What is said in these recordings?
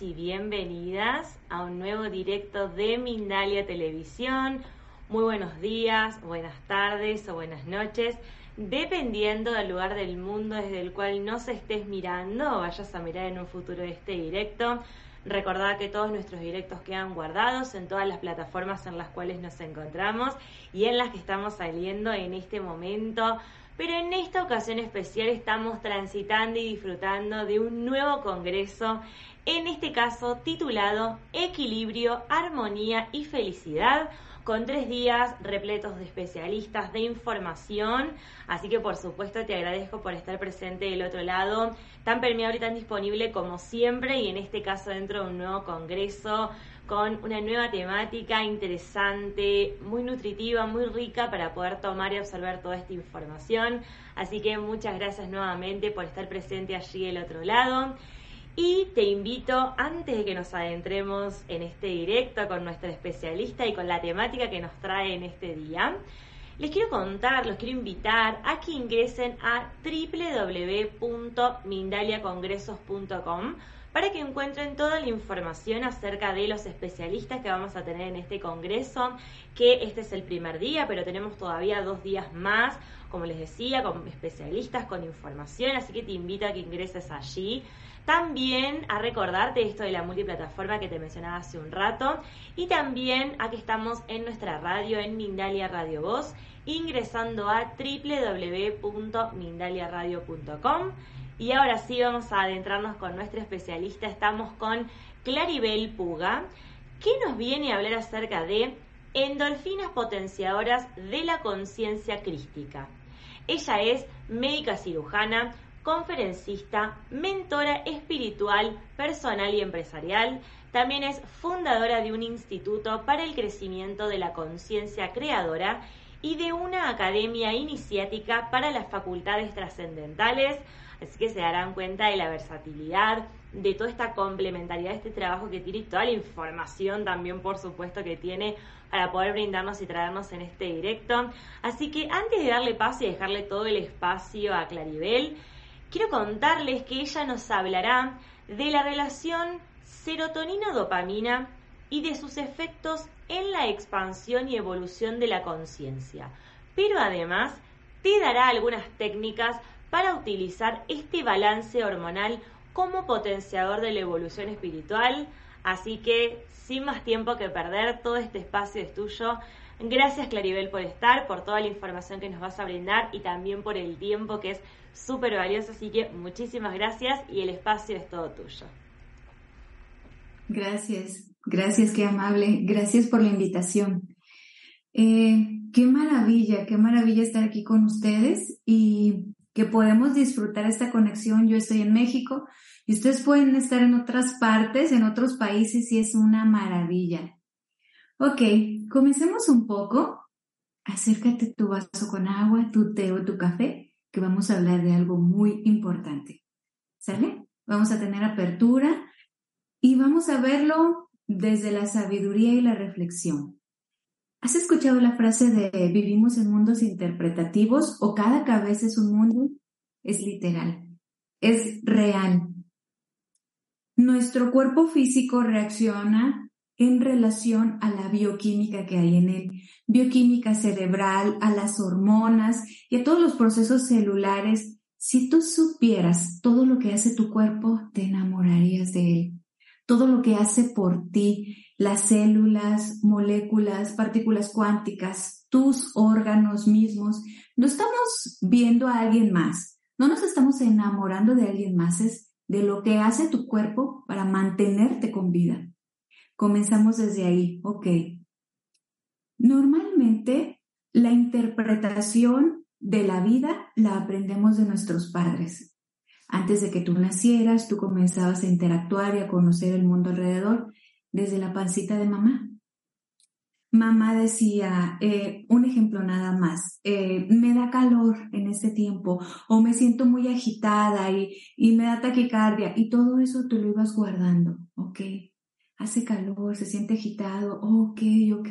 Y bienvenidas a un nuevo directo de Mindalia Televisión. Muy buenos días, buenas tardes o buenas noches, dependiendo del lugar del mundo desde el cual nos estés mirando o vayas a mirar en un futuro este directo. Recordad que todos nuestros directos quedan guardados en todas las plataformas en las cuales nos encontramos y en las que estamos saliendo en este momento pero en esta ocasión especial estamos transitando y disfrutando de un nuevo congreso, en este caso titulado Equilibrio, Armonía y Felicidad, con tres días repletos de especialistas, de información. Así que por supuesto te agradezco por estar presente del otro lado, tan permeable y tan disponible como siempre, y en este caso dentro de un nuevo congreso con una nueva temática interesante, muy nutritiva, muy rica para poder tomar y absorber toda esta información. Así que muchas gracias nuevamente por estar presente allí del otro lado. Y te invito, antes de que nos adentremos en este directo con nuestra especialista y con la temática que nos trae en este día, les quiero contar, los quiero invitar a que ingresen a www.mindaliacongresos.com para que encuentren toda la información acerca de los especialistas que vamos a tener en este congreso, que este es el primer día, pero tenemos todavía dos días más, como les decía, con especialistas, con información, así que te invito a que ingreses allí. También a recordarte esto de la multiplataforma que te mencionaba hace un rato y también a que estamos en nuestra radio en Mindalia Radio Voz ingresando a www.mindaliaradio.com y ahora sí vamos a adentrarnos con nuestra especialista. Estamos con Claribel Puga, que nos viene a hablar acerca de endorfinas potenciadoras de la conciencia crística. Ella es médica cirujana, conferencista, mentora espiritual, personal y empresarial. También es fundadora de un instituto para el crecimiento de la conciencia creadora y de una academia iniciática para las facultades trascendentales. Así que se darán cuenta de la versatilidad, de toda esta complementariedad de este trabajo que tiene y toda la información también, por supuesto, que tiene para poder brindarnos y traernos en este directo. Así que antes de darle paso y dejarle todo el espacio a Claribel, quiero contarles que ella nos hablará de la relación serotonina-dopamina y de sus efectos en la expansión y evolución de la conciencia. Pero además te dará algunas técnicas para utilizar este balance hormonal como potenciador de la evolución espiritual. Así que, sin más tiempo que perder, todo este espacio es tuyo. Gracias Claribel por estar, por toda la información que nos vas a brindar y también por el tiempo que es súper valioso. Así que muchísimas gracias y el espacio es todo tuyo. Gracias, gracias, qué amable. Gracias por la invitación. Eh, qué maravilla, qué maravilla estar aquí con ustedes y que podemos disfrutar esta conexión. Yo estoy en México y ustedes pueden estar en otras partes, en otros países y es una maravilla. Ok, comencemos un poco. Acércate tu vaso con agua, tu té o tu café, que vamos a hablar de algo muy importante. ¿Sale? Vamos a tener apertura y vamos a verlo desde la sabiduría y la reflexión. ¿Has escuchado la frase de vivimos en mundos interpretativos o cada cabeza es un mundo? Es literal, es real. Nuestro cuerpo físico reacciona en relación a la bioquímica que hay en él, bioquímica cerebral, a las hormonas y a todos los procesos celulares Si tú supieras todo lo que hace tu cuerpo, te enamorarías de él. Todo lo que hace por ti, las células, moléculas, partículas cuánticas, tus órganos mismos. No estamos viendo a alguien más, no nos estamos enamorando de alguien más, es de lo que hace tu cuerpo para mantenerte con vida. Comenzamos desde ahí, ok. Normalmente la interpretación de la vida la aprendemos de nuestros padres. Antes de que tú nacieras, tú comenzabas a interactuar y a conocer el mundo alrededor desde la pancita de mamá. Mamá decía, eh, un ejemplo nada más, eh, me da calor en este tiempo o me siento muy agitada y, y me da taquicardia y todo eso tú lo ibas guardando, ¿ok? Hace calor, se siente agitado, ok, ok.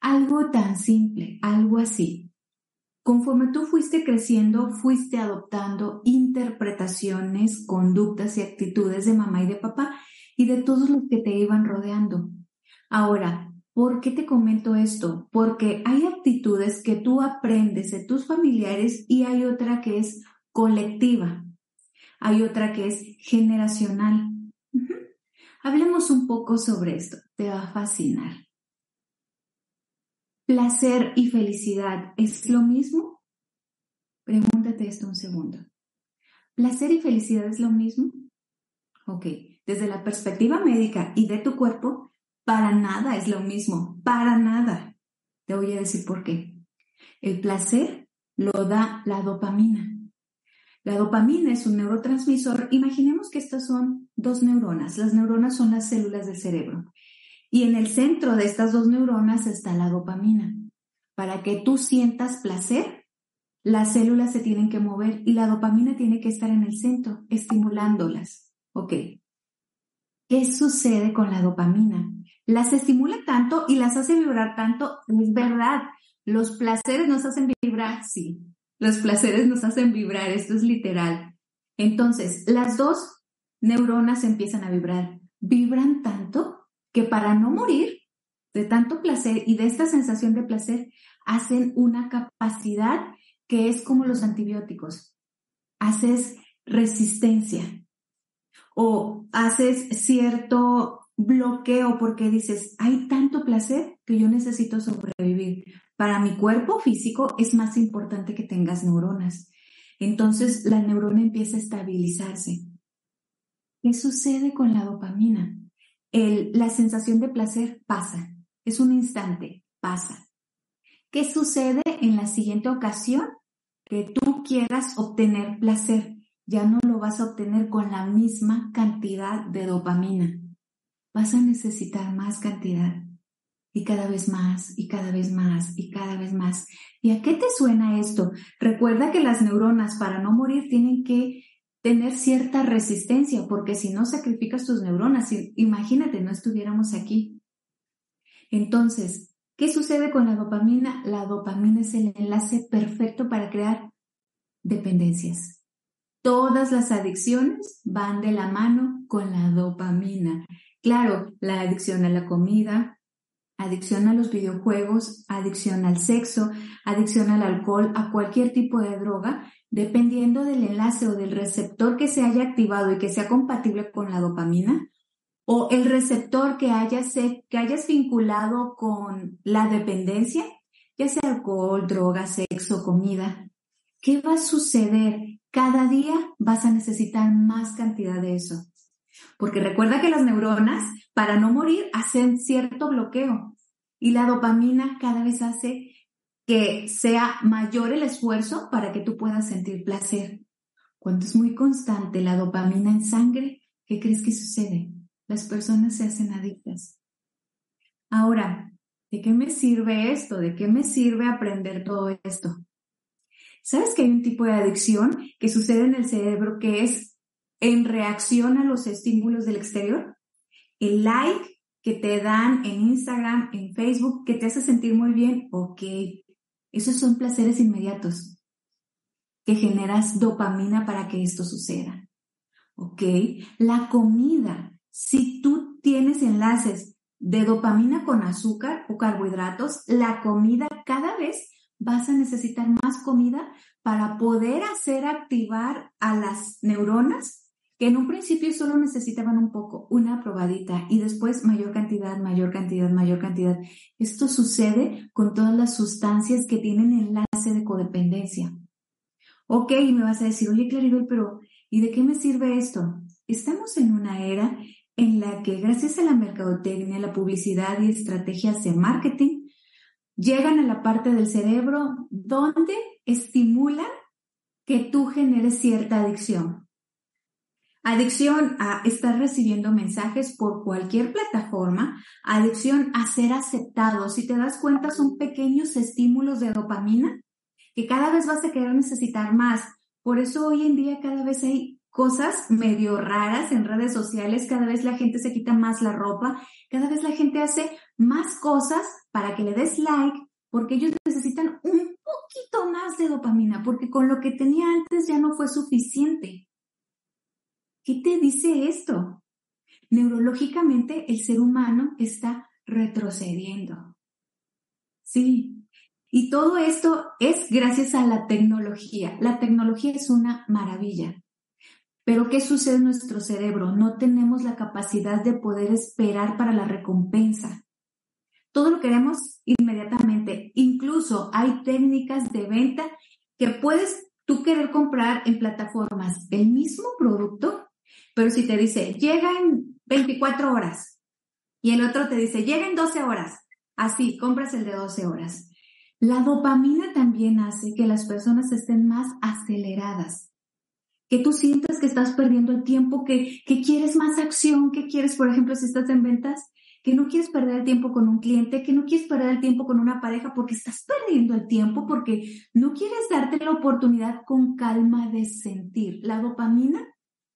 Algo tan simple, algo así. Conforme tú fuiste creciendo, fuiste adoptando interpretaciones, conductas y actitudes de mamá y de papá y de todos los que te iban rodeando. Ahora, ¿por qué te comento esto? Porque hay actitudes que tú aprendes de tus familiares y hay otra que es colectiva. Hay otra que es generacional. Hablemos un poco sobre esto. Te va a fascinar. ¿Placer y felicidad es lo mismo? Pregúntate esto un segundo. ¿Placer y felicidad es lo mismo? Ok, desde la perspectiva médica y de tu cuerpo, para nada es lo mismo, para nada. Te voy a decir por qué. El placer lo da la dopamina. La dopamina es un neurotransmisor. Imaginemos que estas son dos neuronas. Las neuronas son las células del cerebro. Y en el centro de estas dos neuronas está la dopamina. Para que tú sientas placer, las células se tienen que mover y la dopamina tiene que estar en el centro, estimulándolas. Ok. ¿Qué sucede con la dopamina? Las estimula tanto y las hace vibrar tanto. Es verdad, los placeres nos hacen vibrar, sí. Los placeres nos hacen vibrar, esto es literal. Entonces, las dos neuronas empiezan a vibrar. Vibran tanto que para no morir de tanto placer y de esta sensación de placer, hacen una capacidad que es como los antibióticos. Haces resistencia o haces cierto bloqueo porque dices, hay tanto placer que yo necesito sobrevivir. Para mi cuerpo físico es más importante que tengas neuronas. Entonces la neurona empieza a estabilizarse. ¿Qué sucede con la dopamina? El, la sensación de placer pasa, es un instante, pasa. ¿Qué sucede en la siguiente ocasión que tú quieras obtener placer? Ya no lo vas a obtener con la misma cantidad de dopamina. Vas a necesitar más cantidad y cada vez más y cada vez más y cada vez más. ¿Y a qué te suena esto? Recuerda que las neuronas para no morir tienen que tener cierta resistencia porque si no sacrificas tus neuronas, imagínate, no estuviéramos aquí. Entonces, ¿qué sucede con la dopamina? La dopamina es el enlace perfecto para crear dependencias. Todas las adicciones van de la mano con la dopamina. Claro, la adicción a la comida, adicción a los videojuegos, adicción al sexo, adicción al alcohol, a cualquier tipo de droga, dependiendo del enlace o del receptor que se haya activado y que sea compatible con la dopamina, o el receptor que hayas, que hayas vinculado con la dependencia, ya sea alcohol, droga, sexo, comida. ¿Qué va a suceder cada día vas a necesitar más cantidad de eso. Porque recuerda que las neuronas, para no morir, hacen cierto bloqueo y la dopamina cada vez hace que sea mayor el esfuerzo para que tú puedas sentir placer. Cuando es muy constante la dopamina en sangre, ¿qué crees que sucede? Las personas se hacen adictas. Ahora, ¿de qué me sirve esto? ¿De qué me sirve aprender todo esto? ¿Sabes que hay un tipo de adicción que sucede en el cerebro que es en reacción a los estímulos del exterior? El like que te dan en Instagram, en Facebook, que te hace sentir muy bien, ok. Esos son placeres inmediatos que generas dopamina para que esto suceda. ¿Ok? La comida, si tú tienes enlaces de dopamina con azúcar o carbohidratos, la comida cada vez vas a necesitar más comida para poder hacer activar a las neuronas que en un principio solo necesitaban un poco, una probadita y después mayor cantidad, mayor cantidad, mayor cantidad. Esto sucede con todas las sustancias que tienen enlace de codependencia. Ok, me vas a decir, oye Claribel, pero ¿y de qué me sirve esto? Estamos en una era en la que gracias a la mercadotecnia, la publicidad y estrategias de marketing, llegan a la parte del cerebro donde estimulan que tú generes cierta adicción. Adicción a estar recibiendo mensajes por cualquier plataforma, adicción a ser aceptado. Si te das cuenta, son pequeños estímulos de dopamina que cada vez vas a querer necesitar más. Por eso hoy en día cada vez hay cosas medio raras en redes sociales, cada vez la gente se quita más la ropa, cada vez la gente hace más cosas para que le des like, porque ellos necesitan un poquito más de dopamina, porque con lo que tenía antes ya no fue suficiente. ¿Qué te dice esto? Neurológicamente el ser humano está retrocediendo. Sí. Y todo esto es gracias a la tecnología. La tecnología es una maravilla. Pero ¿qué sucede en nuestro cerebro? No tenemos la capacidad de poder esperar para la recompensa. Todo lo queremos inmediatamente. Incluso hay técnicas de venta que puedes tú querer comprar en plataformas el mismo producto pero si te dice, llega en 24 horas y el otro te dice, llega en 12 horas, así, compras el de 12 horas. La dopamina también hace que las personas estén más aceleradas, que tú sientas que estás perdiendo el tiempo, que, que quieres más acción, que quieres, por ejemplo, si estás en ventas, que no quieres perder el tiempo con un cliente, que no quieres perder el tiempo con una pareja porque estás perdiendo el tiempo, porque no quieres darte la oportunidad con calma de sentir. La dopamina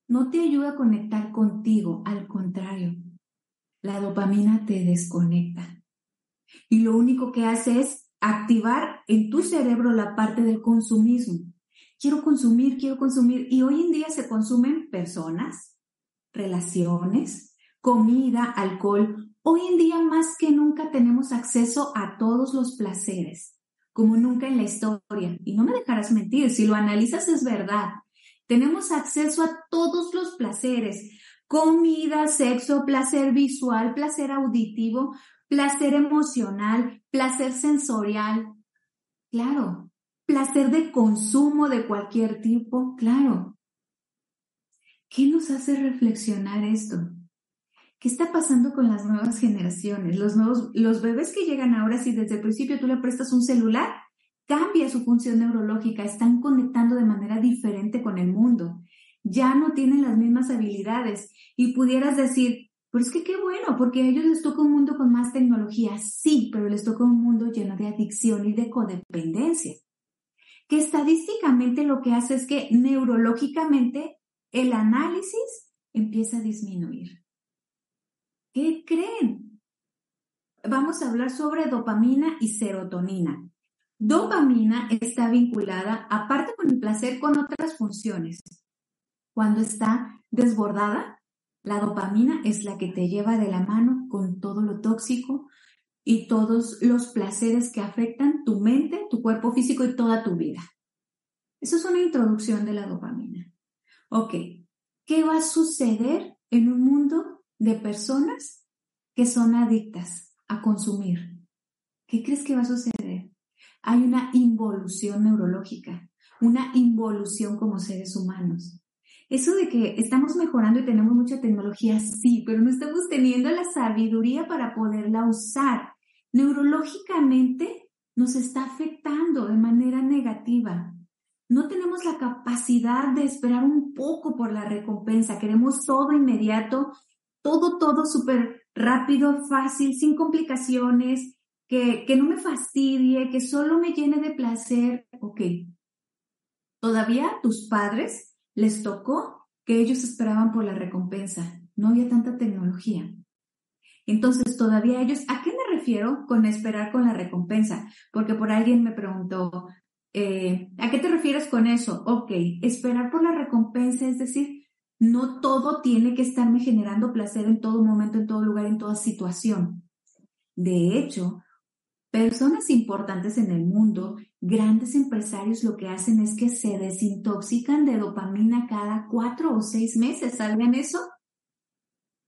no te ayuda a conectar contigo, al contrario, la dopamina te desconecta. Y lo único que hace es activar en tu cerebro la parte del consumismo. Quiero consumir, quiero consumir. Y hoy en día se consumen personas, relaciones, comida, alcohol. Hoy en día más que nunca tenemos acceso a todos los placeres, como nunca en la historia. Y no me dejarás mentir, si lo analizas es verdad. Tenemos acceso a todos los placeres, comida, sexo, placer visual, placer auditivo, placer emocional, placer sensorial. Claro, placer de consumo de cualquier tipo, claro. ¿Qué nos hace reflexionar esto? ¿Qué está pasando con las nuevas generaciones? Los nuevos, los bebés que llegan ahora, si desde el principio tú le prestas un celular, cambia su función neurológica, están conectando de manera diferente con el mundo, ya no tienen las mismas habilidades y pudieras decir, pero es que qué bueno, porque a ellos les toca un mundo con más tecnología, sí, pero les toca un mundo lleno de adicción y de codependencia, que estadísticamente lo que hace es que neurológicamente el análisis empieza a disminuir. ¿Qué creen? Vamos a hablar sobre dopamina y serotonina. Dopamina está vinculada, aparte con el placer, con otras funciones. Cuando está desbordada, la dopamina es la que te lleva de la mano con todo lo tóxico y todos los placeres que afectan tu mente, tu cuerpo físico y toda tu vida. Eso es una introducción de la dopamina. Ok, ¿qué va a suceder en un mundo de personas que son adictas a consumir? ¿Qué crees que va a suceder? hay una involución neurológica, una involución como seres humanos. Eso de que estamos mejorando y tenemos mucha tecnología, sí, pero no estamos teniendo la sabiduría para poderla usar. Neurológicamente nos está afectando de manera negativa. No tenemos la capacidad de esperar un poco por la recompensa. Queremos todo inmediato, todo, todo súper rápido, fácil, sin complicaciones, que, no me fastidie, que solo me llene de placer. Ok. Todavía tus padres les tocó que ellos esperaban por la recompensa. No había tanta tecnología. Entonces, todavía ellos, ¿a qué me refiero con esperar con la recompensa? Porque por alguien me preguntó, eh, ¿a qué te refieres con eso? Ok, esperar por la recompensa, es decir, no todo tiene que estarme generando placer en todo momento, en todo lugar, en toda situación. De hecho, personas importantes en el mundo, grandes empresarios, lo que hacen es que se desintoxican de dopamina cada cuatro o seis meses. ¿Saben eso?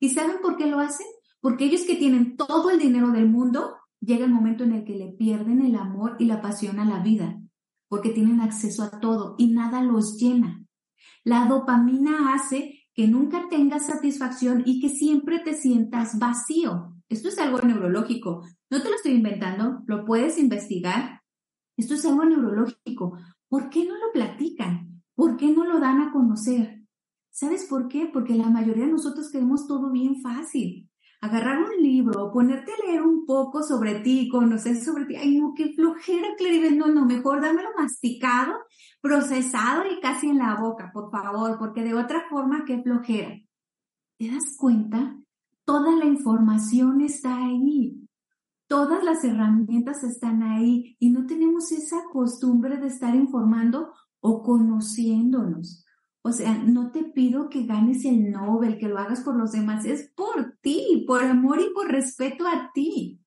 ¿Y saben por qué lo hacen? Porque ellos que tienen todo el dinero del mundo, llega el momento en el que le pierden el amor y la pasión a la vida, porque tienen acceso a todo y nada los llena. La dopamina hace que nunca tengas satisfacción y que siempre te sientas vacío. Esto es algo neurológico. No te lo estoy inventando, lo puedes investigar. Esto es algo neurológico. ¿Por qué no lo platican? ¿Por qué no lo dan a conocer? ¿Sabes por qué? Porque la mayoría de nosotros queremos todo bien fácil. Agarrar un libro, ponerte a leer un poco sobre ti, conocer sobre ti. Ay, no, qué flojera, Claribel. No, no, mejor dámelo masticado, procesado y casi en la boca, por favor, porque de otra forma, qué flojera. ¿Te das cuenta? Toda la información está ahí. Todas las herramientas están ahí y no tenemos esa costumbre de estar informando o conociéndonos. O sea, no te pido que ganes el Nobel, que lo hagas por los demás, es por por amor y por respeto a ti.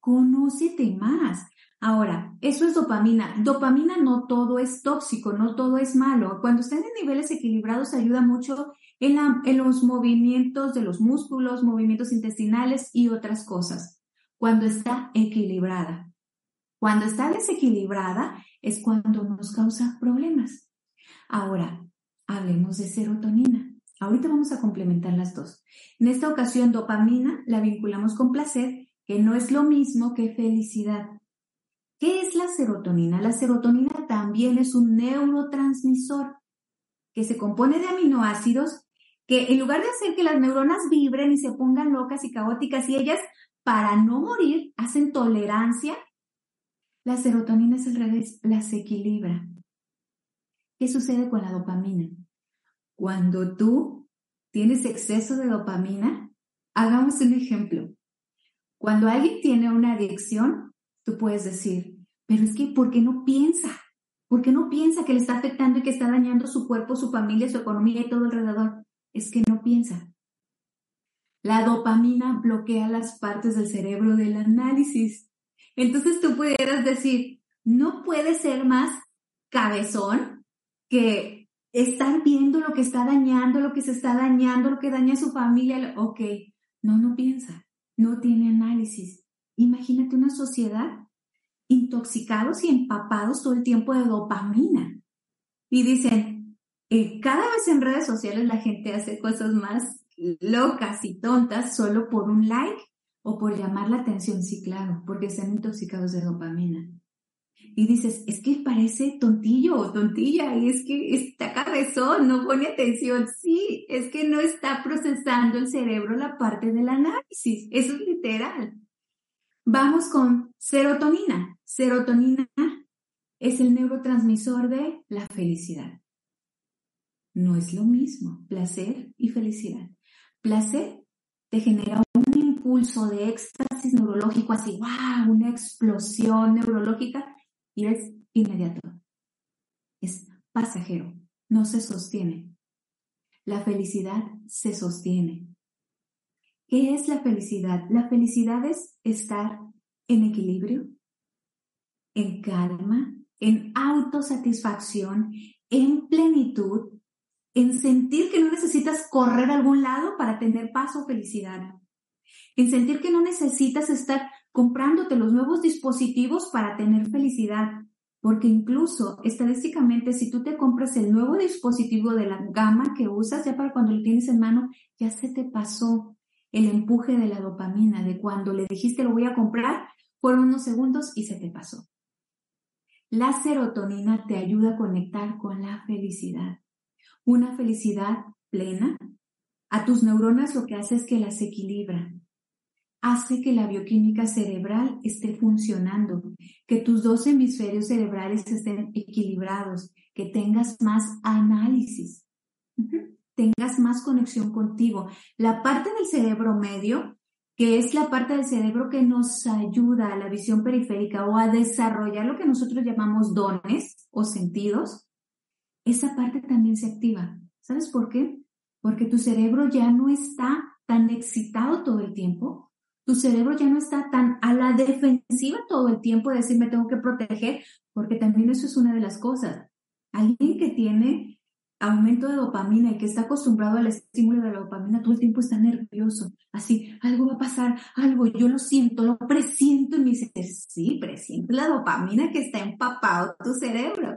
Conócete más. Ahora, eso es dopamina. Dopamina no todo es tóxico, no todo es malo. Cuando están en niveles equilibrados ayuda mucho en, en los movimientos de los músculos, movimientos intestinales y otras cosas cuando está equilibrada. Cuando está desequilibrada es cuando nos causa problemas. Ahora, hablemos de serotonina. Ahorita vamos a complementar las dos. En esta ocasión, dopamina la vinculamos con placer, que no es lo mismo que felicidad. ¿Qué es la serotonina? La serotonina también es un neurotransmisor que se compone de aminoácidos que en lugar de hacer que las neuronas vibren y se pongan locas y caóticas y ellas para no morir, hacen tolerancia, la serotonina es al revés, las equilibra. ¿Qué sucede con la dopamina? Cuando tú tienes exceso de dopamina, hagamos un ejemplo. Cuando alguien tiene una adicción, tú puedes decir, pero es que, ¿por qué no piensa? ¿Por qué no piensa que le está afectando y que está dañando su cuerpo, su familia, su economía y todo alrededor? Es que no piensa. La dopamina bloquea las partes del cerebro del análisis. Entonces tú pudieras decir, no puede ser más cabezón que estar viendo lo que está dañando, lo que se está dañando, lo que daña a su familia. Ok, no, no piensa, no tiene análisis. Imagínate una sociedad intoxicados y empapados todo el tiempo de dopamina. Y dicen, eh, cada vez en redes sociales la gente hace cosas más locas y tontas solo por un like o por llamar la atención. Sí, claro, porque están intoxicados de dopamina. Y dices, es que parece tontillo o tontilla y es que está cabezón, no pone atención. Sí, es que no está procesando el cerebro la parte del análisis. Eso es literal. Vamos con serotonina. Serotonina es el neurotransmisor de la felicidad. No es lo mismo, placer y felicidad placer te genera un impulso de éxtasis neurológico así, wow, una explosión neurológica y es inmediato. Es pasajero, no se sostiene. La felicidad se sostiene. ¿Qué es la felicidad? La felicidad es estar en equilibrio, en calma, en autosatisfacción, en plenitud en sentir que no necesitas correr a algún lado para tener paz o felicidad, en sentir que no necesitas estar comprándote los nuevos dispositivos para tener felicidad, porque incluso estadísticamente si tú te compras el nuevo dispositivo de la gama que usas ya para cuando lo tienes en mano, ya se te pasó el empuje de la dopamina, de cuando le dijiste lo voy a comprar, fueron unos segundos y se te pasó. La serotonina te ayuda a conectar con la felicidad una felicidad plena, a tus neuronas lo que hace es que las equilibra. Hace que la bioquímica cerebral esté funcionando, que tus dos hemisferios cerebrales estén equilibrados, que tengas más análisis, tengas más conexión contigo. La parte del cerebro medio, que es la parte del cerebro que nos ayuda a la visión periférica o a desarrollar lo que nosotros llamamos dones o sentidos, esa parte también se activa. ¿Sabes por qué? Porque tu cerebro ya no está tan excitado todo el tiempo, Tu cerebro ya no está tan a la defensiva todo el tiempo de decir me tengo que proteger, porque también eso es una de las cosas. Alguien que tiene aumento de dopamina y que está acostumbrado al estímulo de la dopamina, todo el tiempo está nervioso, así, algo va a pasar, algo, yo lo siento, lo presiento, y me dice, sí, presiento la dopamina que está empapado tu cerebro.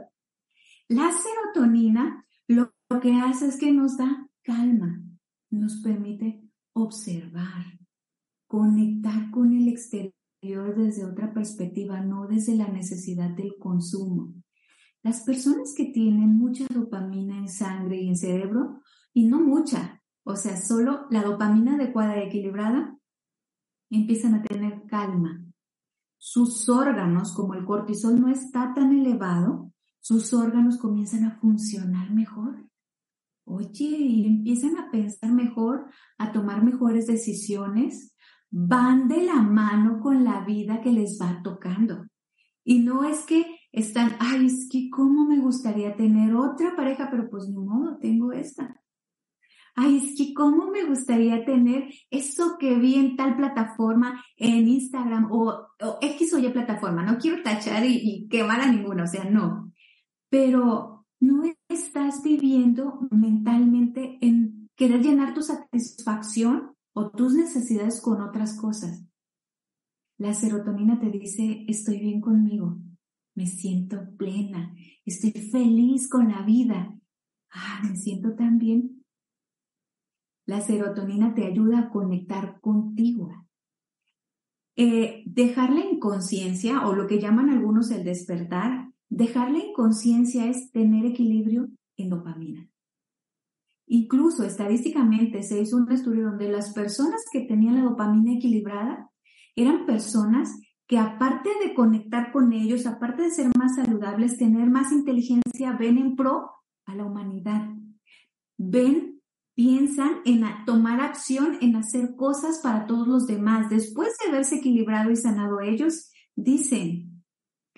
La serotonina lo, lo que hace es que nos da calma, nos permite observar, conectar con el exterior desde otra perspectiva, no desde la necesidad del consumo. Las personas que tienen mucha dopamina en sangre y en cerebro, y no mucha, o sea, solo la dopamina adecuada y equilibrada, empiezan a tener calma. Sus órganos, como el cortisol no está tan elevado, sus órganos comienzan a funcionar mejor. Oye, y empiezan a pensar mejor, a tomar mejores decisiones, van de la mano con la vida que les va tocando. Y no es que están, ay, es que cómo me gustaría tener otra pareja, pero pues ni modo, tengo esta. Ay, es que cómo me gustaría tener eso que vi en tal plataforma, en Instagram o, X o Y plataforma. No quiero tachar y, y quemar a ninguna, o sea, no. Pero no estás viviendo mentalmente en querer llenar tu satisfacción o tus necesidades con otras cosas. La serotonina te dice, estoy bien conmigo, me siento plena, estoy feliz con la vida. Ah, me siento tan bien. La serotonina te ayuda a conectar contigo. Eh, dejar inconsciencia, o lo que llaman algunos el despertar, dejar la inconsciencia es tener equilibrio en dopamina. Incluso estadísticamente se hizo un estudio donde las personas que tenían la dopamina equilibrada eran personas que aparte de conectar con ellos, aparte de ser más saludables, tener más inteligencia, ven en pro a la humanidad. Ven, piensan en tomar acción, en hacer cosas para todos los demás. Después de haberse equilibrado y sanado ellos, dicen,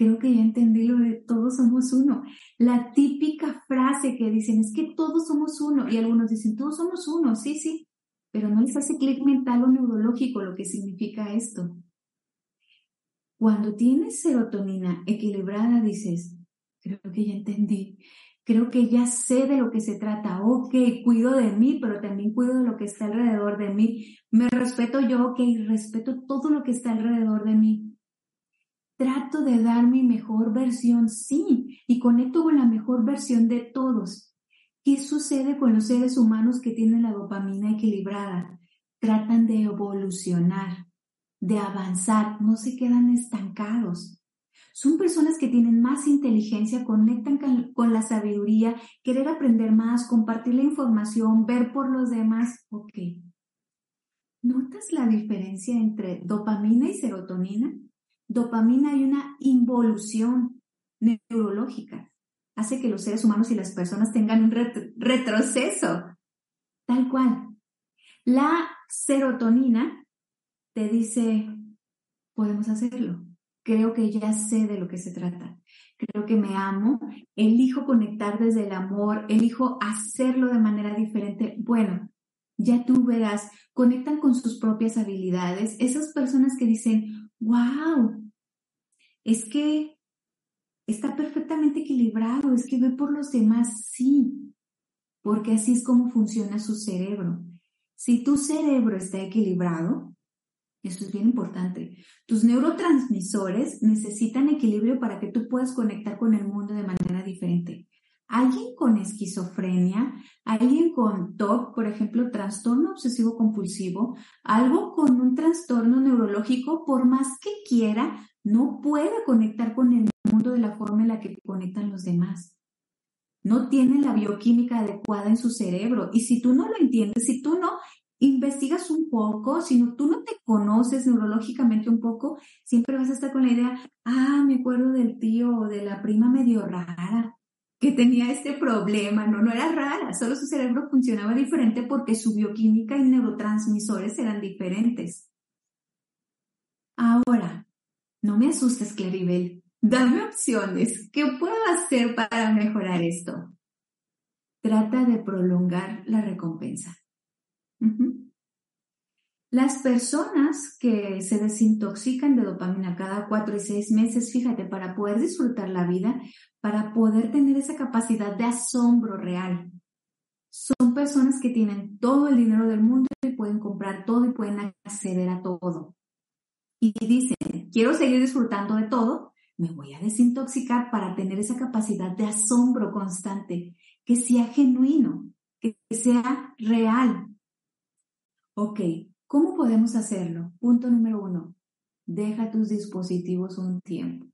creo que ya entendí lo de todos somos uno. La típica frase que dicen es que todos somos uno y algunos dicen, todos somos uno, sí, sí, pero no les hace clic mental o neurológico lo que significa esto. Cuando tienes serotonina equilibrada, dices, creo que ya entendí, creo que ya sé de lo que se trata, ok, cuido de mí, pero también cuido de lo que está alrededor de mí, me respeto yo, ok, respeto todo lo que está alrededor de mí. Trato de dar mi mejor versión, sí, y conecto con la mejor versión de todos. ¿Qué sucede con los seres humanos que tienen la dopamina equilibrada? Tratan de evolucionar de avanzar, no se quedan estancados. Son personas que tienen más inteligencia, conectan con la sabiduría, querer aprender más, compartir la información, ver por los demás. Ok. ¿Notas la diferencia entre dopamina y serotonina? Dopamina hay una involución neurológica. Hace que los seres humanos y las personas tengan un retroceso. Tal cual. La serotonina te dice, podemos hacerlo. Creo que ya sé de lo que se trata. Creo que me amo. Elijo conectar desde el amor. Elijo hacerlo de manera diferente. Bueno, ya tú verás, conectan con sus propias habilidades. Esas personas que dicen, wow, es que está perfectamente equilibrado, es que ve por los demás, sí, porque así es como funciona su cerebro. Si tu cerebro está equilibrado, esto es bien importante. Tus neurotransmisores necesitan equilibrio para que tú puedas conectar con el mundo de manera diferente. Alguien con esquizofrenia, alguien con TOC, por ejemplo, trastorno obsesivo compulsivo, algo con un trastorno neurológico, por más que quiera, no puede conectar con el mundo de la forma en la que conectan los demás. No tiene la bioquímica adecuada en su cerebro. Y si tú no lo entiendes, si tú no investigas un poco, si no, tú no te conoces neurológicamente un poco, siempre vas a estar con la idea, ah, me acuerdo del tío o de la prima medio rara que tenía este problema. No, no era rara, solo su cerebro funcionaba diferente porque su bioquímica y neurotransmisores eran diferentes. Ahora, no me asustes, Claribel. Dame opciones. ¿Qué puedo hacer para mejorar esto? Trata de prolongar la recompensa. Las personas que se desintoxican de dopamina cada cuatro y seis meses, fíjate, para poder disfrutar la vida, para poder tener esa capacidad de asombro real, son personas que tienen todo el dinero del mundo y pueden comprar todo y pueden acceder a todo. Y dicen, quiero seguir disfrutando de todo, me voy a desintoxicar para tener esa capacidad de asombro constante, que sea genuino, que sea real. Ok, ¿Cómo podemos hacerlo? Punto número uno, deja tus dispositivos un tiempo.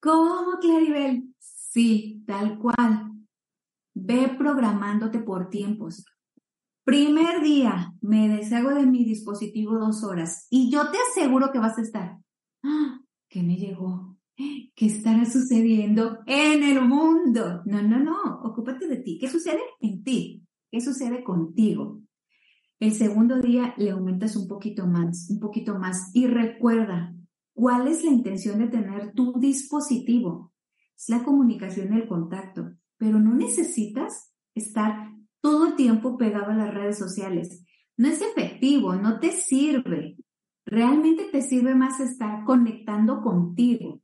¿Cómo, Claribel? Sí, tal cual. Ve programándote por tiempos. Primer día, me deshago de mi dispositivo dos horas y yo te aseguro que vas a estar. ¡Ah! ¿Qué me llegó? ¿Qué estará sucediendo en el mundo? No, no, no, ocúpate de ti. ¿Qué sucede en ti? ¿Qué sucede contigo? El segundo día le aumentas un poquito más, un poquito más y recuerda cuál es la intención de tener tu dispositivo. Es la comunicación el contacto, pero no necesitas estar todo el tiempo pegado a las redes sociales. No es efectivo, no te sirve. Realmente te sirve más estar conectando contigo.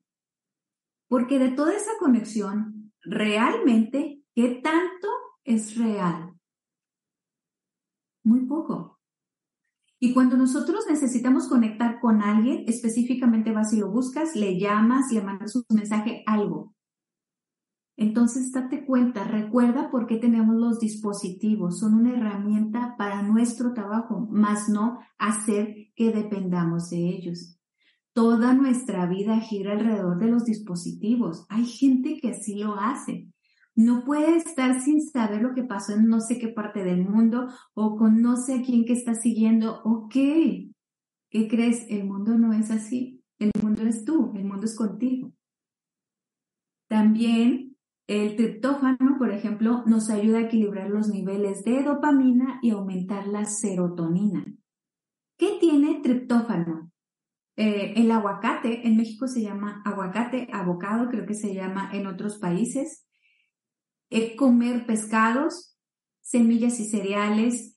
Porque de toda esa conexión, realmente, ¿qué tanto es real? muy poco. Y cuando nosotros necesitamos conectar con alguien, específicamente vas y lo buscas, le llamas, le mandas un mensaje, algo. Entonces, date cuenta, recuerda por qué tenemos los dispositivos. Son una herramienta para nuestro trabajo, más no hacer que dependamos de ellos. Toda nuestra vida gira alrededor de los dispositivos. Hay gente que así lo hace. No puede estar sin saber lo que pasó en no sé qué parte del mundo o con no sé a quién que está siguiendo. Ok, ¿qué crees? El mundo no es así. El mundo eres tú, el mundo es contigo. También el triptófano, por ejemplo, nos ayuda a equilibrar los niveles de dopamina y aumentar la serotonina. ¿Qué tiene triptófano? Eh, el aguacate, en México se llama aguacate, abocado, creo que se llama en otros países es comer pescados, semillas y cereales,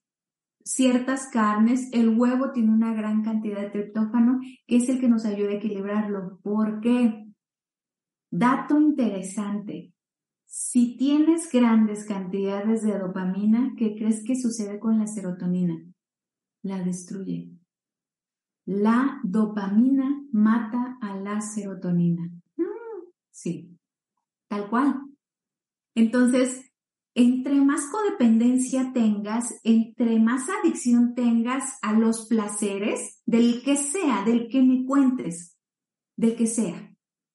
ciertas carnes. El huevo tiene una gran cantidad de triptófano, que es el que nos ayuda a equilibrarlo. ¿Por qué? Dato interesante. Si tienes grandes cantidades de dopamina, ¿qué crees que sucede con la serotonina? La destruye. La dopamina mata a la serotonina. Mm, sí, tal cual. Entonces, entre más codependencia tengas, entre más adicción tengas a los placeres, del que sea, del que me cuentes, del que sea,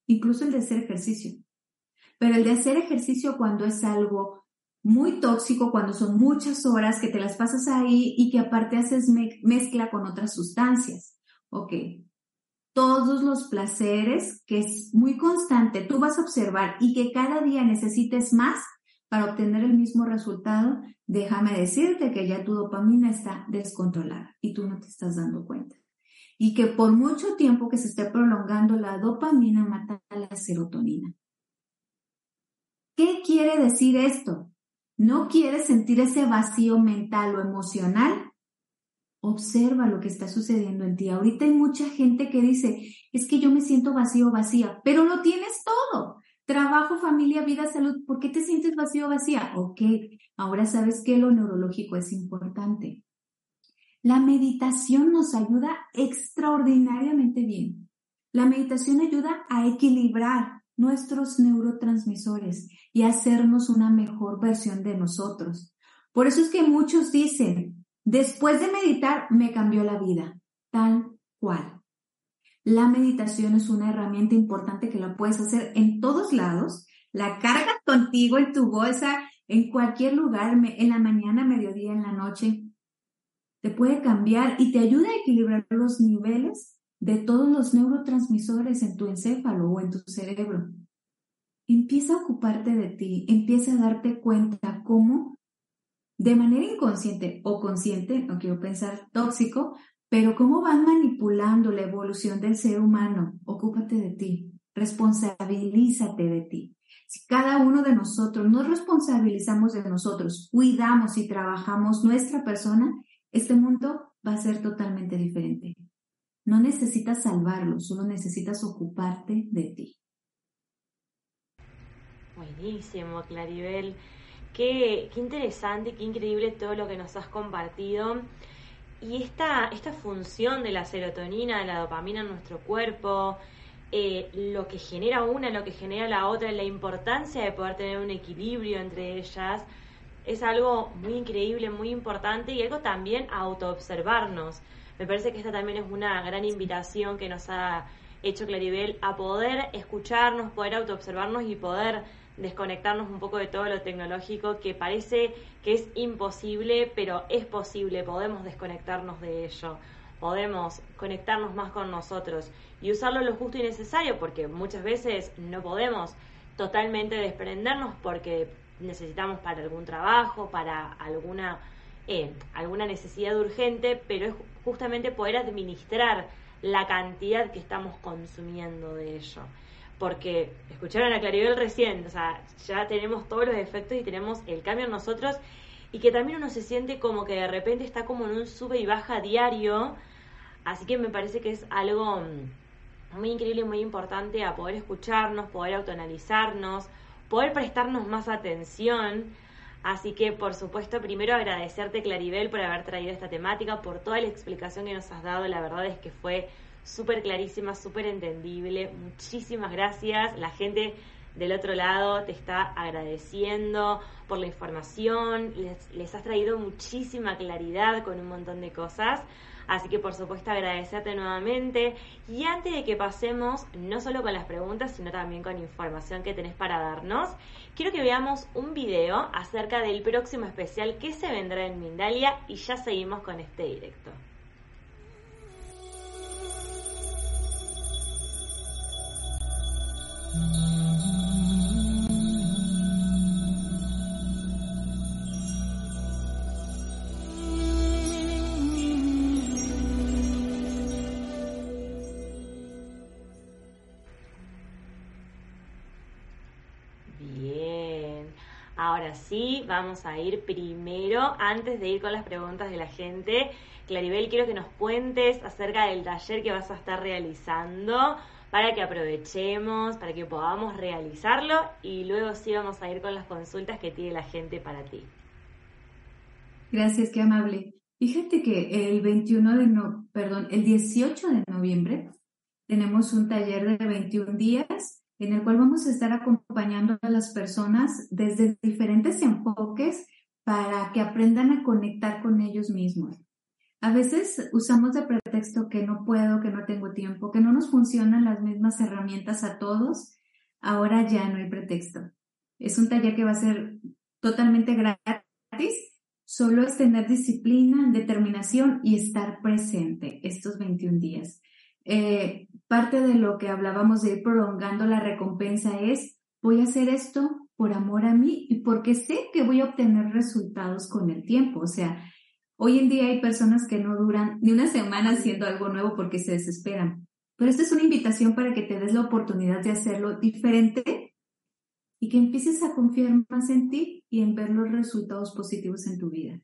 incluso el de hacer ejercicio. Pero el de hacer ejercicio cuando es algo muy tóxico, cuando son muchas horas que te las pasas ahí y que aparte haces mezcla con otras sustancias. Ok, todos los placeres, que es muy constante, tú vas a observar y que cada día necesites más para obtener el mismo resultado, déjame decirte que ya tu dopamina está descontrolada y tú no te estás dando cuenta. Y que por mucho tiempo que se esté prolongando la dopamina mata la serotonina. ¿Qué quiere decir esto? ¿No quieres sentir ese vacío mental o emocional? Observa lo que está sucediendo en ti. Ahorita hay mucha gente que dice, es que yo me siento vacío, vacía, pero lo tienes todo. Trabajo, familia, vida, salud. ¿Por qué te sientes vacío, vacía? Ok, ahora sabes que lo neurológico es importante. La meditación nos ayuda extraordinariamente bien. La meditación ayuda a equilibrar nuestros neurotransmisores y hacernos una mejor versión de nosotros. Por eso es que muchos dicen, Después de meditar me cambió la vida, tal cual. La meditación es una herramienta importante que la puedes hacer en todos lados. La cargas contigo en tu bolsa, en cualquier lugar, en la mañana, mediodía, en la noche. Te puede cambiar y te ayuda a equilibrar los niveles de todos los neurotransmisores en tu encéfalo o en tu cerebro. Empieza a ocuparte de ti, empieza a darte cuenta cómo de manera inconsciente o consciente, no quiero pensar tóxico, pero cómo van manipulando la evolución del ser humano. Ocúpate de ti, responsabilízate de ti. Si cada uno de nosotros nos responsabilizamos de nosotros, cuidamos y trabajamos nuestra persona, este mundo va a ser totalmente diferente. No necesitas salvarlo, solo necesitas ocuparte de ti. Buenísimo, Claribel. Qué, qué interesante, qué increíble todo lo que nos has compartido. Y esta, esta función de la serotonina, de la dopamina en nuestro cuerpo, eh, lo que genera una, lo que genera la otra, la importancia de poder tener un equilibrio entre ellas, es algo muy increíble, muy importante y algo también autoobservarnos. Me parece que esta también es una gran invitación que nos ha hecho Claribel a poder escucharnos, poder autoobservarnos y poder desconectarnos un poco de todo lo tecnológico que parece que es imposible, pero es posible, podemos desconectarnos de ello, podemos conectarnos más con nosotros y usarlo lo justo y necesario, porque muchas veces no podemos totalmente desprendernos porque necesitamos para algún trabajo, para alguna, eh, alguna necesidad urgente, pero es justamente poder administrar la cantidad que estamos consumiendo de ello. Porque escucharon a Claribel recién, o sea, ya tenemos todos los efectos y tenemos el cambio en nosotros y que también uno se siente como que de repente está como en un sube y baja diario. Así que me parece que es algo mm, muy increíble, muy importante a poder escucharnos, poder autoanalizarnos, poder prestarnos más atención. Así que, por supuesto, primero agradecerte, Claribel, por haber traído esta temática, por toda la explicación que nos has dado. La verdad es que fue súper clarísima, súper entendible. Muchísimas gracias. La gente del otro lado te está agradeciendo por la información. Les, les has traído muchísima claridad con un montón de cosas. Así que por supuesto agradecerte nuevamente. Y antes de que pasemos, no solo con las preguntas, sino también con información que tenés para darnos, quiero que veamos un video acerca del próximo especial que se vendrá en Mindalia y ya seguimos con este directo. Ahora vamos a ir primero, antes de ir con las preguntas de la gente. Claribel, quiero que nos cuentes acerca del taller que vas a estar realizando para que aprovechemos, para que podamos realizarlo y luego sí vamos a ir con las consultas que tiene la gente para ti. Gracias, qué amable. Fíjate que el 21 de no, perdón, el 18 de noviembre tenemos un taller de 21 días en el cual vamos a estar acompañando a las personas desde diferentes enfoques para que aprendan a conectar con ellos mismos. A veces usamos de pretexto que no puedo, que no tengo tiempo, que no nos funcionan las mismas herramientas a todos. Ahora ya no hay pretexto. Es un taller que va a ser totalmente gratis. Solo es tener disciplina, determinación y estar presente estos 21 días. Eh, parte de lo que hablábamos de ir prolongando la recompensa es, voy a hacer esto por amor a mí y porque sé que voy a obtener resultados con el tiempo. O sea, hoy en día hay personas que no duran ni una semana haciendo algo nuevo porque se desesperan. Pero esta es una invitación para que te des la oportunidad de hacerlo diferente y que empieces a confiar más en ti y en ver los resultados positivos en tu vida.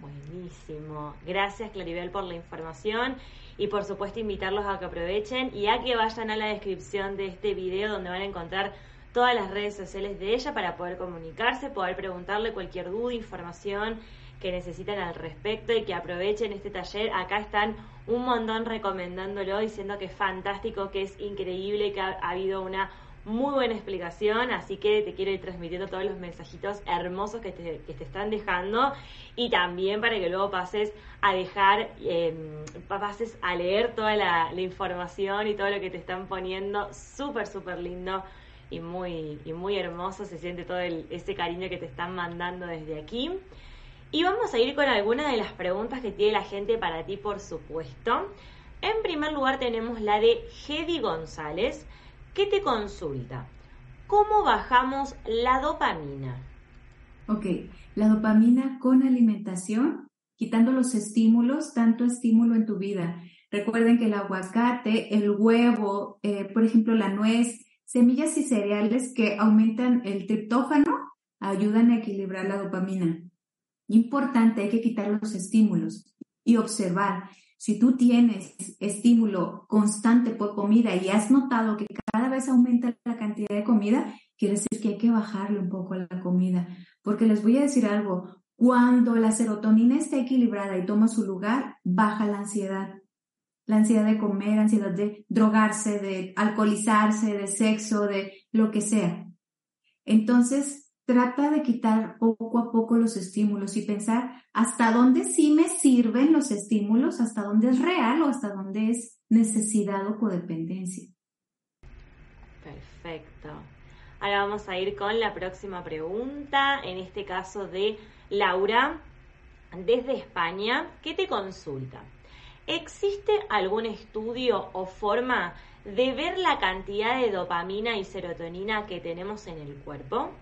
Buenísimo. Gracias Claribel por la información y por supuesto invitarlos a que aprovechen y a que vayan a la descripción de este video donde van a encontrar todas las redes sociales de ella para poder comunicarse, poder preguntarle cualquier duda, información que necesitan al respecto y que aprovechen este taller. Acá están un montón recomendándolo, diciendo que es fantástico, que es increíble, que ha habido una muy buena explicación, así que te quiero ir transmitiendo todos los mensajitos hermosos que te, están dejando y también para que luego pases a dejar, eh, pases a leer toda la, información y todo lo que te están poniendo, súper, súper lindo y muy, muy hermoso, se siente todo ese cariño que te están mandando desde aquí. Y vamos a ir con algunas de las preguntas que tiene la gente para ti, por supuesto. En primer lugar tenemos la de Hedy González ¿Qué te consulta? ¿Cómo bajamos la dopamina? Ok, la dopamina con alimentación, quitando los estímulos, tanto estímulo en tu vida. Recuerden que el aguacate, el huevo, eh, por ejemplo, la nuez, Semillas y cereales que aumentan el triptófano ayudan a equilibrar la dopamina. Importante, hay que quitar los estímulos y observar. Si tú tienes estímulo constante por comida y has notado que aumenta la cantidad de comida, quiere decir que hay que bajarle un poco la comida. Porque les voy a decir algo, cuando la serotonina está equilibrada y toma su lugar, baja la ansiedad. La ansiedad de comer, ansiedad de drogarse, de alcoholizarse, de sexo, de lo que sea. Entonces, trata de quitar poco a poco los estímulos y pensar hasta dónde sí me sirven los estímulos, hasta dónde es real o hasta dónde es necesidad o codependencia. Perfecto. Ahora vamos a ir con la próxima pregunta, en este caso de Laura, desde España, ¿qué te consulta? ¿Existe algún estudio o forma de ver la cantidad de dopamina y serotonina que tenemos en el cuerpo?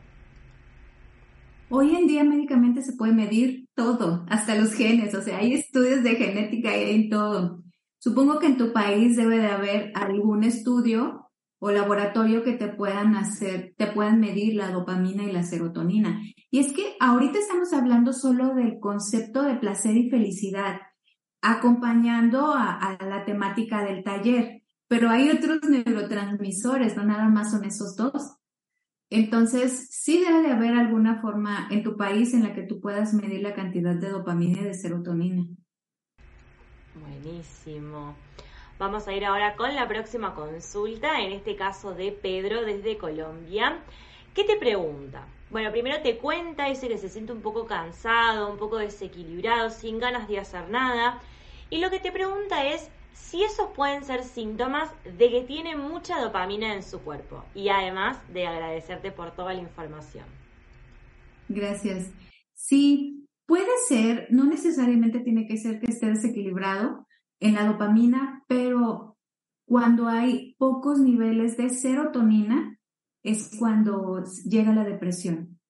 Hoy en día médicamente se puede medir todo, hasta los genes, o sea, hay estudios de genética y hay todo. Supongo que en tu país debe de haber algún estudio o laboratorio que te puedan hacer, te puedan medir la dopamina y la serotonina. Y es que ahorita estamos hablando solo del concepto de placer y felicidad, acompañando a, la temática del taller, pero hay otros neurotransmisores, no nada más son esos dos. Entonces, sí debe de haber alguna forma en tu país en la que tú puedas medir la cantidad de dopamina y de serotonina. Buenísimo. Vamos a ir ahora con la próxima consulta, en este caso de Pedro desde Colombia. ¿Qué te pregunta? Bueno, primero te cuenta, dice que se siente un poco cansado, un poco desequilibrado, sin ganas de hacer nada. Y lo que te pregunta es si esos pueden ser síntomas de que tiene mucha dopamina en su cuerpo y además de agradecerte por toda la información. Gracias. Sí, puede ser, no necesariamente tiene que ser que esté desequilibrado en la dopamina, pero cuando hay pocos niveles de serotonina es cuando llega la depresión.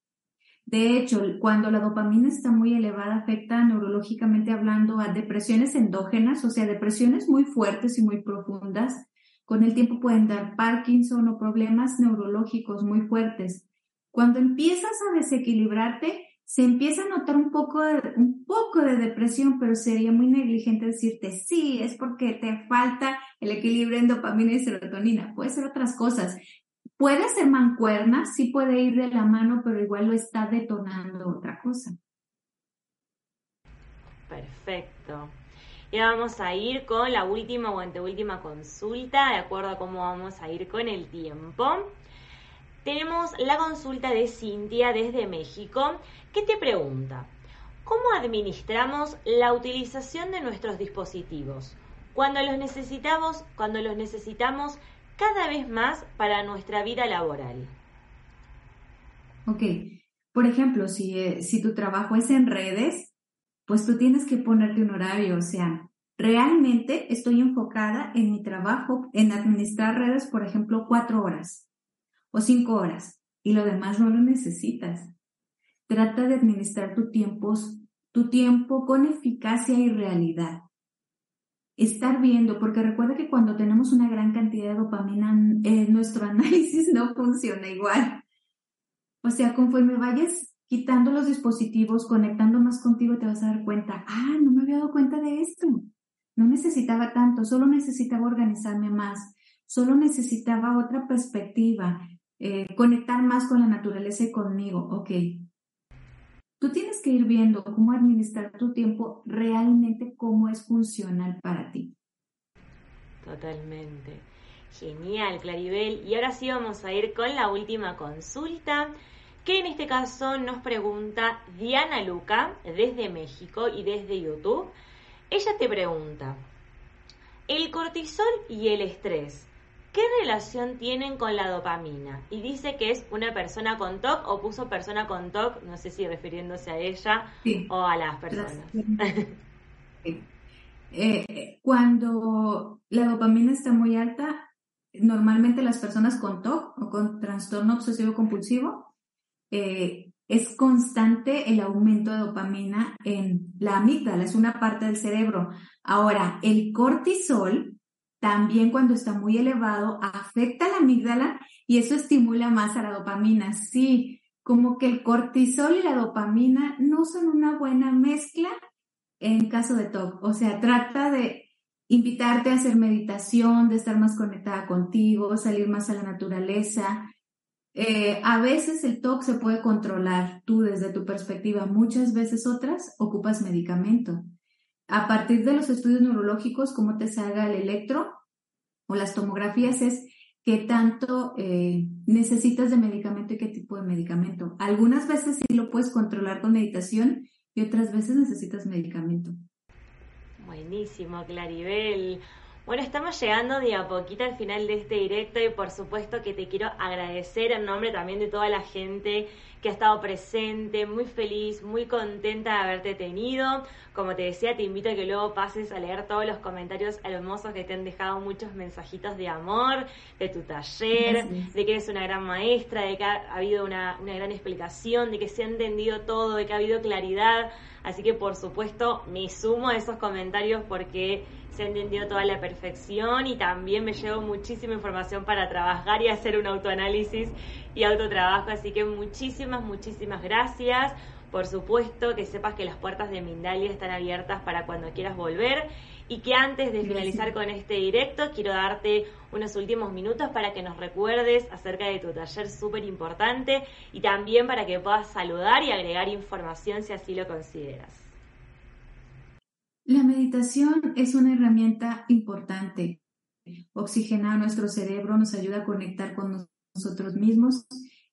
De hecho, cuando la dopamina está muy elevada, afecta neurológicamente hablando a depresiones endógenas, o sea, depresiones muy fuertes y muy profundas. Con el tiempo pueden dar Parkinson o problemas neurológicos muy fuertes. Cuando empiezas a desequilibrarte, se empieza a notar un poco, un poco de depresión, pero sería muy negligente decirte, sí, es porque te falta el equilibrio en dopamina y serotonina. Puede ser otras cosas. Puede ser mancuerna, sí puede ir de la mano, pero igual lo está detonando otra cosa. Perfecto. Y vamos a ir con la última o anteúltima consulta, de acuerdo a cómo vamos a ir con el tiempo. Tenemos la consulta de Cintia desde México, que te pregunta, ¿cómo administramos la utilización de nuestros dispositivos? Cuando los necesitamos, cuando los necesitamos cada vez más para nuestra vida laboral. Ok, por ejemplo, si, eh, si tu trabajo es en redes, pues tú tienes que ponerte un horario, o sea, realmente estoy enfocada en mi trabajo, en administrar redes, por ejemplo, cuatro horas o cinco horas, y lo demás no lo necesitas. Trata de administrar tu tiempo, tu tiempo con eficacia y realidad estar viendo, porque recuerda que cuando tenemos una gran cantidad de dopamina, eh, nuestro análisis no funciona igual. O sea, conforme vayas quitando los dispositivos, conectando más contigo, te vas a dar cuenta, ah, no me había dado cuenta de esto. No necesitaba tanto, solo necesitaba organizarme más, solo necesitaba otra perspectiva, eh, conectar más con la naturaleza y conmigo. Ok, Tú tienes que ir viendo cómo administrar tu tiempo realmente, cómo es funcional para ti. Totalmente. Genial, Claribel. Y ahora sí vamos a ir con la última consulta, que en este caso nos pregunta Diana Luca desde México y desde YouTube. Ella te pregunta, ¿el cortisol y el estrés ¿Qué relación tienen con la dopamina? Y dice que es una persona con TOC o puso persona con TOC, no sé si refiriéndose a ella o a las personas. Eh, cuando la dopamina está muy alta, normalmente las personas con TOC o con trastorno obsesivo compulsivo, eh, es constante el aumento de dopamina en la amígdala, es una parte del cerebro. Ahora, el cortisol también cuando está muy elevado, afecta la amígdala y eso estimula más a la dopamina. Sí, como que el cortisol y la dopamina no son una buena mezcla en caso de TOC. O sea, trata de invitarte a hacer meditación, de estar más conectada contigo, salir más a la naturaleza. Eh, a veces el TOC se puede controlar tú desde tu perspectiva, muchas veces otras ocupas medicamento. A partir de los estudios neurológicos, cómo te salga el electro o las tomografías es qué tanto eh, necesitas de medicamento y qué tipo de medicamento. Algunas veces sí lo puedes controlar con meditación y otras veces necesitas medicamento. Buenísimo, Claribel. Bueno, estamos llegando de a poquito al final de este directo y por supuesto que te quiero agradecer en nombre también de toda la gente que ha estado presente, muy feliz, muy contenta de haberte tenido. Como te decía, te invito a que luego pases a leer todos los comentarios hermosos que te han dejado muchos mensajitos de amor, de tu taller, de que eres una gran maestra, de que ha habido una, una gran explicación, de que se ha entendido todo, de que ha habido claridad. Así que por supuesto me sumo a esos comentarios porque se ha entendido toda la perfección y también me llevo muchísima información para trabajar y hacer un autoanálisis y autotrabajo. Así que muchísimas, muchísimas gracias. Por supuesto que sepas que las puertas de Mindalia están abiertas para cuando quieras volver y que antes de finalizar con este directo quiero darte unos últimos minutos para que nos recuerdes acerca de tu taller súper importante y también para que puedas saludar y agregar información si así lo consideras. La meditación es una herramienta importante. Oxigenar nuestro cerebro nos ayuda a conectar con nosotros mismos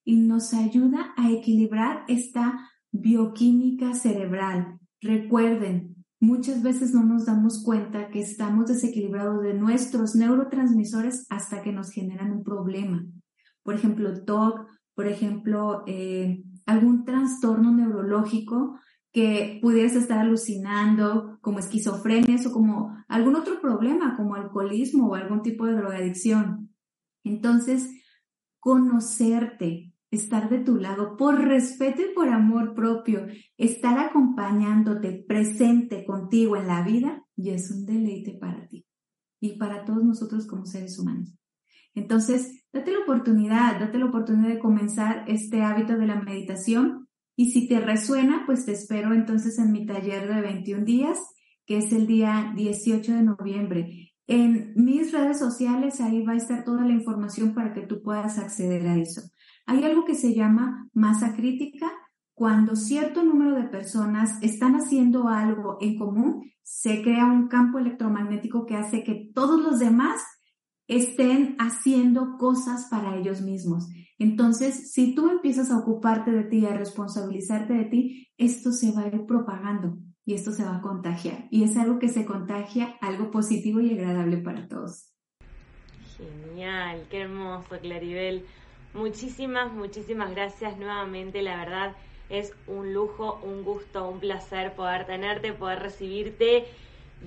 y nos ayuda a equilibrar esta bioquímica cerebral. Recuerden, muchas veces no nos damos cuenta que estamos desequilibrados de nuestros neurotransmisores hasta que nos generan un problema. Por ejemplo, TOC, por ejemplo, eh, algún trastorno neurológico que pudieras estar alucinando como esquizofrenia o como algún otro problema como alcoholismo o algún tipo de drogadicción. Entonces, conocerte, estar de tu lado por respeto y por amor propio, estar acompañándote presente contigo en la vida, y es un deleite para ti y para todos nosotros como seres humanos. Entonces, date la oportunidad, date la oportunidad de comenzar este hábito de la meditación y si te resuena, pues te espero entonces en mi taller de 21 días, que es el día 18 de noviembre. En mis redes sociales ahí va a estar toda la información para que tú puedas acceder a eso. Hay algo que se llama masa crítica. Cuando cierto número de personas están haciendo algo en común, se crea un campo electromagnético que hace que todos los demás estén haciendo cosas para ellos mismos. Entonces, si tú empiezas a ocuparte de ti, a responsabilizarte de ti, esto se va a ir propagando y esto se va a contagiar. Y es algo que se contagia, algo positivo y agradable para todos. Genial, qué hermoso, Claribel. Muchísimas, muchísimas gracias nuevamente. La verdad es un lujo, un gusto, un placer poder tenerte, poder recibirte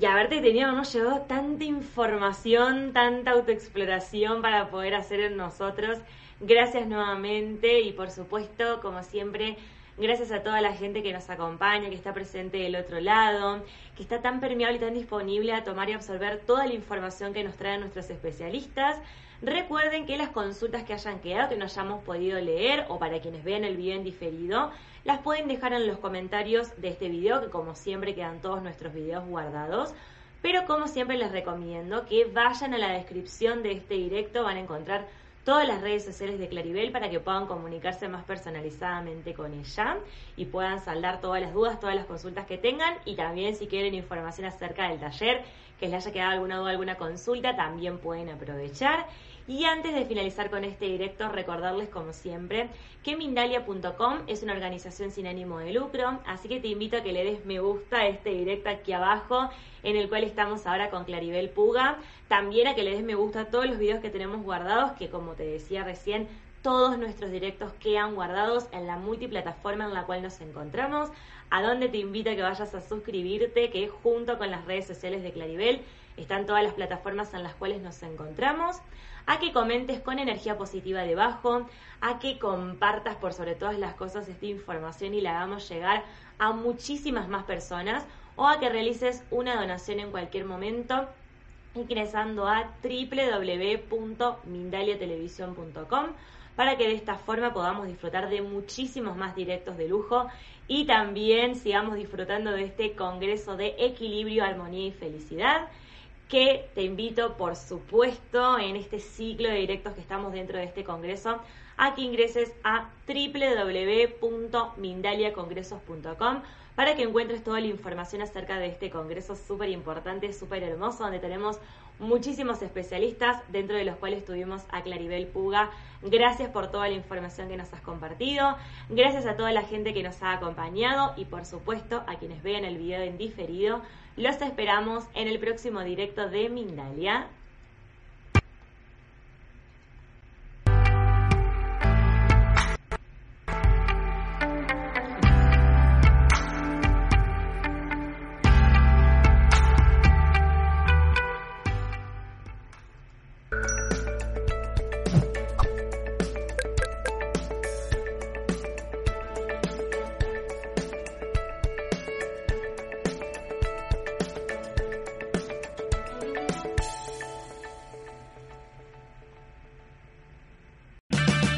y haberte tenido, nos llegado tanta información, tanta autoexploración para poder hacer en nosotros. Gracias nuevamente y por supuesto, como siempre, gracias a toda la gente que nos acompaña, que está presente del otro lado, que está tan permeable y tan disponible a tomar y absorber toda la información que nos traen nuestros especialistas. Recuerden que las consultas que hayan quedado, que no hayamos podido leer o para quienes vean el video en diferido, las pueden dejar en los comentarios de este video, que como siempre quedan todos nuestros videos guardados. Pero como siempre les recomiendo que vayan a la descripción de este directo, van a encontrar todas las redes sociales de Claribel para que puedan comunicarse más personalizadamente con ella y puedan saldar todas las dudas, todas las consultas que tengan y también si quieren información acerca del taller, que les haya quedado alguna duda, alguna consulta, también pueden aprovechar. Y antes de finalizar con este directo, recordarles como siempre que Mindalia.com es una organización sin ánimo de lucro, así que te invito a que le des me gusta a este directo aquí abajo, en el cual estamos ahora con Claribel Puga. También a que le des me gusta a todos los videos que tenemos guardados, que como te decía recién, todos nuestros directos quedan guardados en la multiplataforma en la cual nos encontramos, a donde te invito a que vayas a suscribirte, que junto con las redes sociales de Claribel están todas las plataformas en las cuales nos encontramos a que comentes con energía positiva debajo, a que compartas por sobre todas las cosas esta información y la hagamos llegar a muchísimas más personas o a que realices una donación en cualquier momento ingresando a www.mindaliatelevisión.com para que de esta forma podamos disfrutar de muchísimos más directos de lujo y también sigamos disfrutando de este Congreso de Equilibrio, Armonía y Felicidad que te invito, por supuesto, en este ciclo de directos que estamos dentro de este congreso, a que ingreses a www.mindaliacongresos.com para que encuentres toda la información acerca de este congreso súper importante, súper hermoso, donde tenemos muchísimos especialistas, dentro de los cuales tuvimos a Claribel Puga. Gracias por toda la información que nos has compartido, gracias a toda la gente que nos ha acompañado y por supuesto a quienes vean el video en diferido. Los esperamos en el próximo directo de Mindalia.